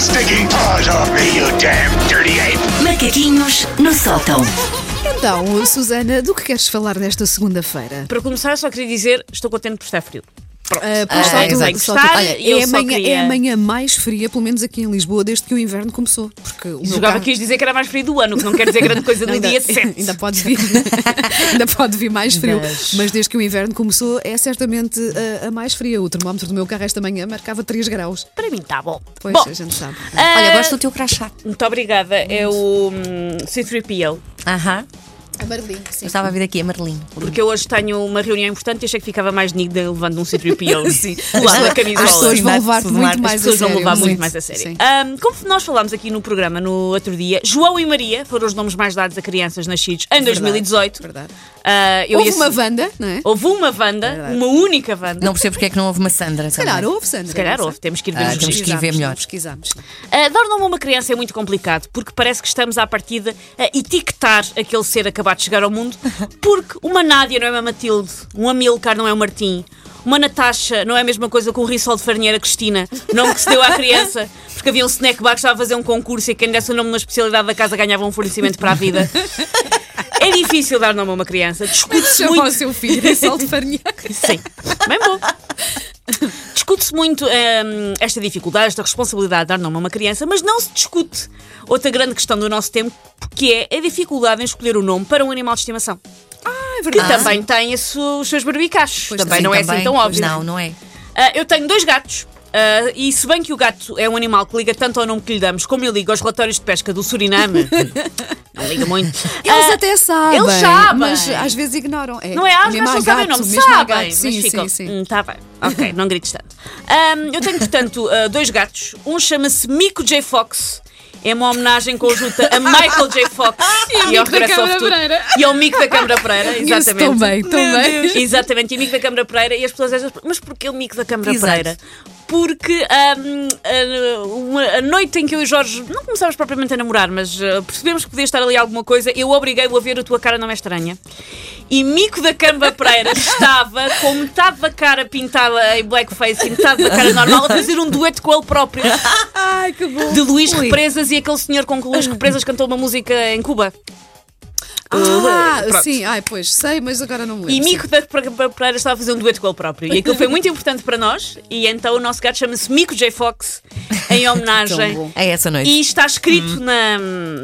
stinking paws off me, you damn dirty ape! Macaquinhos no sótão. Então, Susana, do que queres falar nesta segunda-feira? Para começar, só queria dizer, estou contente por estar frio. Pronto. Ah, pois Ah, só tu, só tu. Olha, eu é, a só manhã, queria- é a manhã mais fria, pelo menos aqui em Lisboa, desde que o inverno começou. Porque o Jogava carro- que ias dizer que era mais frio do ano, o que não quer dizer grande coisa no ainda, dia 7. ainda pode vir, ainda pode vir mais frio. Mas- Mas desde que o inverno começou, é certamente a, a mais fria. O termómetro do meu carro esta manhã marcava 3 graus. Para mim está bom. Pois, bom, a gente sabe. ah, Olha, gosto do teu crachá. Muito obrigada. É o hum, C3PO. Aham. A Marlene, sim. Eu estava a vir aqui a Marlene. Porque eu hoje tenho uma reunião importante e achei que ficava mais digna levando um C3PO. Sim. Do lado da As camisola. pessoas vão levar As muito mais As pessoas a vão sério. levar muito mais a sério. como nós falámos aqui no programa no outro dia, João e Maria foram os nomes mais dados a crianças nascidos em 2018. Verdade. Ah, Houve ia- uma Wanda, não é? Houve uma Wanda, Verdade. uma única Wanda. Não percebo porque é que não houve uma Sandra. Se calhar houve, Sandra. Se calhar houve, temos que ir ver Ah, os temos que ir ver melhor. Pesquisamos. Uh, dar nome a uma criança é muito complicado porque parece que estamos à partida a etiquetar aquele ser acabado de chegar ao mundo porque uma Nádia não é uma Matilde, um Amilcar não é um Martim, uma Natasha não é a mesma coisa que um Rissol de Farinheira Cristina, nome que se deu à criança porque havia um snack bar que estava a fazer um concurso e quem desse o nome na especialidade da casa ganhava um fornecimento para a vida. É difícil dar nome a uma criança, discute-se muito. o seu filho de sol de farinha. Sim, bem bom. Discute-se muito hum, esta dificuldade, esta responsabilidade de dar nome a uma criança, mas não se discute outra grande questão do nosso tempo, que é a dificuldade em escolher o nome para um animal de estimação. Ah, é Que verdade. também tem os seus barbicachos. Pois também sim, não é assim tão óbvio. Não, não é. Ah, eu tenho dois gatos. Ah, e se bem que o gato é um animal que liga tanto ao nome que lhe damos, como ele liga aos relatórios de pesca do Suriname, não liga muito. Eles Ah, até sabem. eles sabem. Mas às vezes ignoram. É, Não é às vezes não sabem o nome, sabem, gato. mas Sim, ficam. sim, sim. Hum, tá bem. Ok, não grites tanto. Ahm, eu tenho, portanto, ah, dois gatos. Um chama-se Mico J. Fox. É uma homenagem conjunta a Michael J. Fox E ao Mico da Regresso ao Câmara Futuro. Pereira. E ao Mico da Câmara Pereira, exatamente. também, também. Exatamente, e amigo da Câmara Pereira, e as pessoas dizem, mas porquê o mico da Câmara Exato. Pereira? Porque a, uma- a noite em que eu e Jorge não começámos propriamente a namorar, mas ah, percebemos que podia estar ali alguma coisa, eu obriguei-o a ver a tua cara não é estranha. E Mico da Câmara Pereira estava com metade da cara pintada em blackface e metade da cara normal a fazer um dueto com ele próprio. Ai, que bom. De Luís. Represas e aquele senhor com que Luís Represas cantou uma música em Cuba. Ah, Pronto. sim, ai, pois sei, mas agora não me lembro. E Mico da Câmara Pereira estava a fazer um dueto com ele próprio. E aquilo foi muito importante para nós. E então o nosso gato chama-se Mico J. Fox, em homenagem. bom. É essa noite. E está escrito na-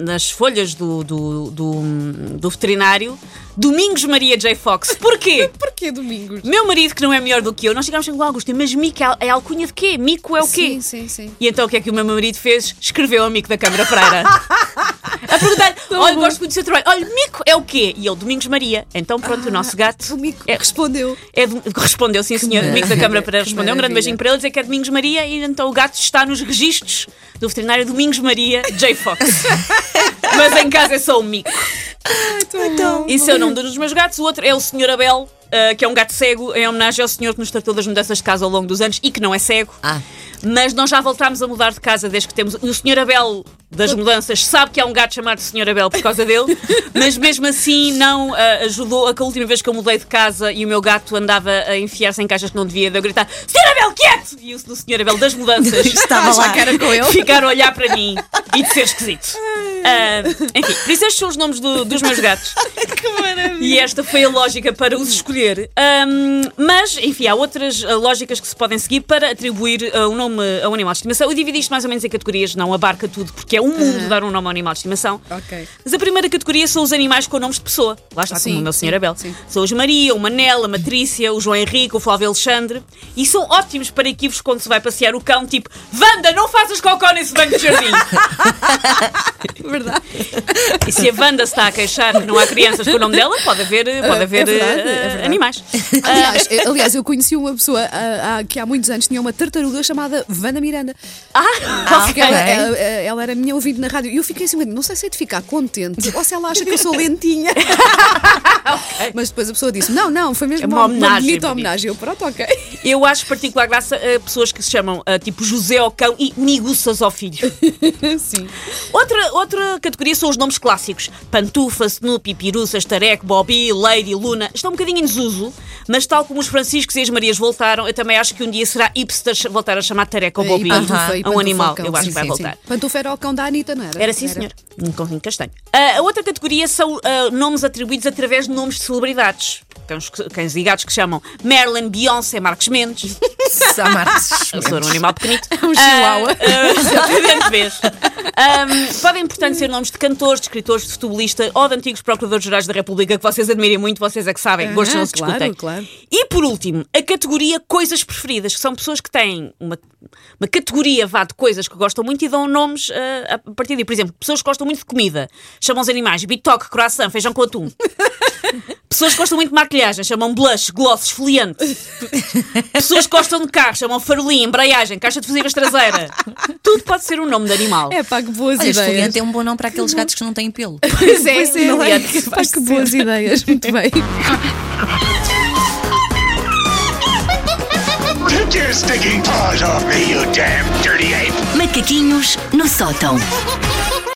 nas folhas do, do, do, do veterinário Domingos Maria J. Fox. Porquê? Porquê domingos? Meu marido, que não é melhor do que eu, nós chegámos com Augusto, mas Mico é, é alcunha de quê? Mico é o quê? Sim, sim, sim. E então o que é que o meu marido fez? Escreveu ao Mico da Câmara Pereira. a perguntar olha, gosto muito do seu trabalho. Olha, Mico é o quê? E ele, Domingos Maria. Então pronto, o nosso gato. O Mico é- respondeu. é de- respondeu, sim, senhor. O Mico da Câmara Pereira Que respondeu. Um grande beijinho para ele, dizer que é Domingos Maria. E então o gato está nos registros do veterinário Domingos Maria J. Fox. Mas em casa é só o Mico. Então, Esse é o nome de um dos meus gatos. O outro é o Senhor Abel, ah, que é um gato cego, em homenagem ao senhor que nos tratou das mudanças de casa ao longo dos anos e que não é cego. Ah. Mas nós já voltámos a mudar de casa desde que temos. E o Senhor Abel das mudanças sabe que há um gato chamado Senhor Abel por causa dele, mas mesmo assim não ah, ajudou a que a última vez que eu mudei de casa e o meu gato andava a enfiar-se em caixas que não devia, de eu gritar: Senhor Abel, quieto! E o Senhor Abel das mudanças Estava lá. cara com ele. ficar a olhar para mim e de ser esquisito. Ah, enfim, por isso estes são os nomes do- dos meus gatos. Que. E esta foi a lógica para os escolher. Ahm, mas, enfim, há outras ah, lógicas que se podem seguir para atribuir ah, um nome a um animal de estimação. Eu dividi isto mais ou menos em categorias, não abarca tudo, porque é um mundo dar um nome a um animal de estimação. Ok. Mas a primeira categoria são os animais com nomes de pessoa. Lá está, Sim, como o meu senhor Abel. sim. São os Maria, o Manela, a Matrícia, o João Henrique, o Flávio Alexandre. E são ótimos para equívocos quando se vai passear o cão, tipo Wanda, não faças cocó nesse banco de jardim. Verdade. E se a Wanda se está a queixar que não há crianças com o nome dela, pode haver, pode haver verdade, eh, é verdade. animais. Aliás, eh, aliás, eu conheci uma pessoa ah, ah, que há muitos anos tinha uma tartaruga chamada Wanda Miranda. Ah, Porque ok. ela, ela- ela era minha ouvinte na rádio e eu fiquei assim, não sei se é de ficar contente ou se ela acha que eu sou lentinha. Mas depois a pessoa disse: não, não, foi mesmo É uma, uma homenagem, bonita bonito. homenagem. Eu, pronto, ok. Eu acho particular graça a pessoas que se chamam ah, tipo José ao cão e Miguças ao filho. Sim. Outra, outra categoria são os nomes clássicos. Pantufa, Snoopy, Piruças, Tareco, Bobby, Lady, Luna. Estão um bocadinho em desuso, mas tal como os Franciscos e as Marias voltaram, eu também acho que um dia será hipster voltar a chamar Tareco ou Bobby a um animal. ao cão. Eu acho Sim, que vai sim, voltar. sim. Pantufa era o cão da Anitta, não era? Era sim, senhor. Um cãozinho castanho. Ah, a outra categoria são ah, nomes atribuídos através de nomes de celebridades. Cães, cães e gatos que chamam Marilyn, Beyoncé, Marcos Mendes. Sá Marques. Eu sou um animal pequenito. Um chihuahua. Ah, ah, exatamente, vês. Ahm, podem, portanto, ser nomes de cantores, de escritores, de futebolistas ou de antigos procuradores-gerais da República que vocês admirem muito, vocês é que sabem, gostos Ah, não se claro, discutem. claro. E por último, a categoria coisas preferidas, que são pessoas que têm uma, uma categoria vá de coisas que gostam muito e dão nomes ah, a partir daí. Por exemplo, pessoas que gostam muito de comida, chamam os animais bitoque, croissant, feijão com atum. Pessoas que gostam muito de maquilhagem, chamam blush, gloss, esfoliante. Pessoas que gostam de carro, chamam farolim, embreagem, caixa de fusíveis traseira. Tudo pode ser um nome de animal. É pá, que boas Olha, ideias. esfoliante é um bom nome para aqueles gatos que não têm pelo. Pois é, não é? Esfoliante. Pá, que boas ideias. Muito bem. Take your stinking paws off me, you damn dirty ape! Macaquinhos no sótão.